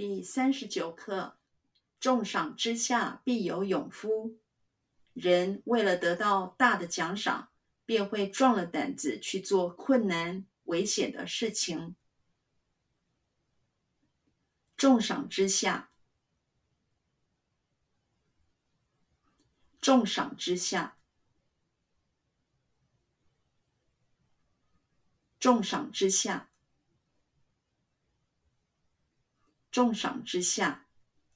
第三十九课：重赏之下必有勇夫。人为了得到大的奖赏，便会壮了胆子去做困难危险的事情。重赏之下，重赏之下，重赏之下。重赏之下，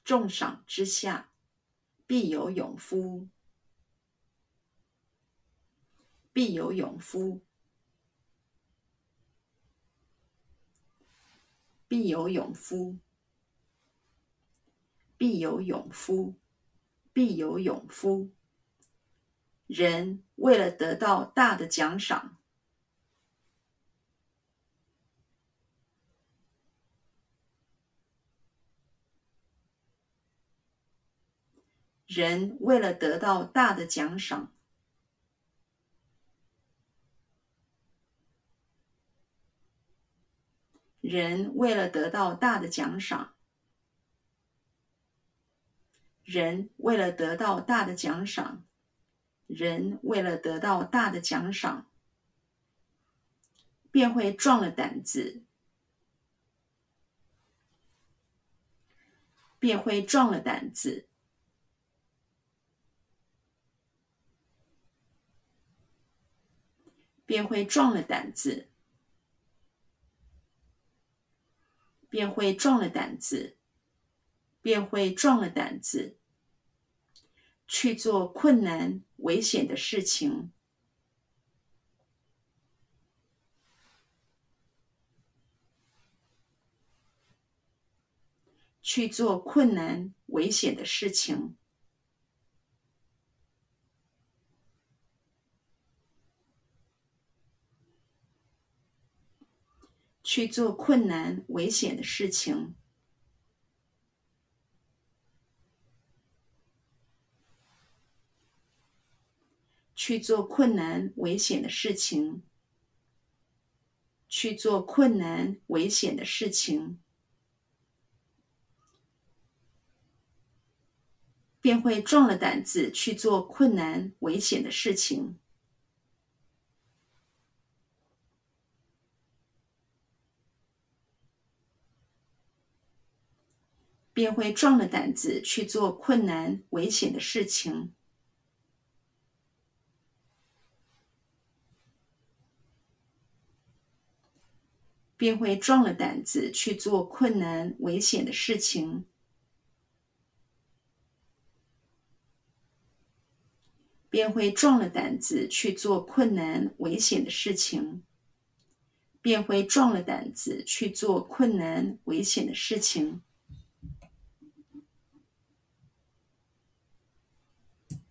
重赏之下，必有勇夫。必有勇夫。必有勇夫。必有勇夫。必有勇夫。人为了得到大的奖赏。人为了得到大的奖赏，人为了得到大的奖赏，人为了得到大的奖赏，人为了得到大的奖赏，便会壮了胆子，便会壮了胆子。便会壮了胆子，便会壮了胆子，便会壮了胆子，去做困难危险的事情，去做困难危险的事情。去做困难危险的事情，去做困难危险的事情，去做困难危险的事情，便会壮了胆子去做困难危险的事情。便会壮了胆子去做困难危险的事情，便会壮了胆子去做困难危险的事情，便会壮了胆子去做困难危险的事情，便会壮了胆子去做困难危险的事情。